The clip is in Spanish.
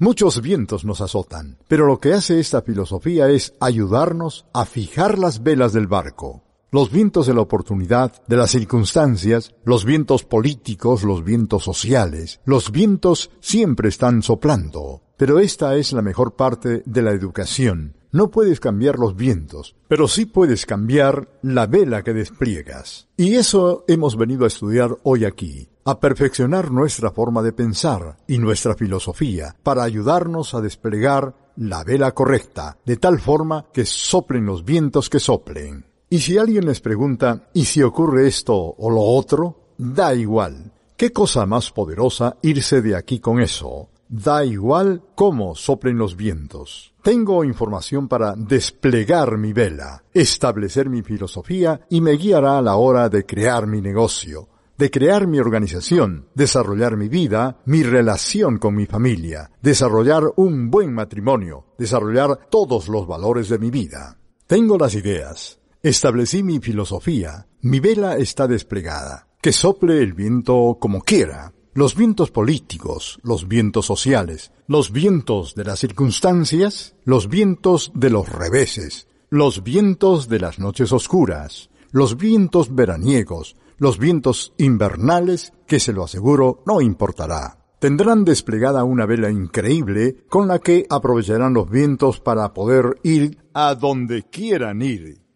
Muchos vientos nos azotan, pero lo que hace esta filosofía es ayudarnos a fijar las velas del barco. Los vientos de la oportunidad, de las circunstancias, los vientos políticos, los vientos sociales, los vientos siempre están soplando. Pero esta es la mejor parte de la educación. No puedes cambiar los vientos, pero sí puedes cambiar la vela que despliegas. Y eso hemos venido a estudiar hoy aquí a perfeccionar nuestra forma de pensar y nuestra filosofía para ayudarnos a desplegar la vela correcta, de tal forma que soplen los vientos que soplen. Y si alguien les pregunta, ¿y si ocurre esto o lo otro? Da igual. ¿Qué cosa más poderosa irse de aquí con eso? Da igual cómo soplen los vientos. Tengo información para desplegar mi vela, establecer mi filosofía y me guiará a la hora de crear mi negocio, de crear mi organización, desarrollar mi vida, mi relación con mi familia, desarrollar un buen matrimonio, desarrollar todos los valores de mi vida. Tengo las ideas, establecí mi filosofía, mi vela está desplegada, que sople el viento como quiera, los vientos políticos, los vientos sociales, los vientos de las circunstancias, los vientos de los reveses, los vientos de las noches oscuras, los vientos veraniegos, los vientos invernales, que se lo aseguro no importará. Tendrán desplegada una vela increíble con la que aprovecharán los vientos para poder ir a donde quieran ir.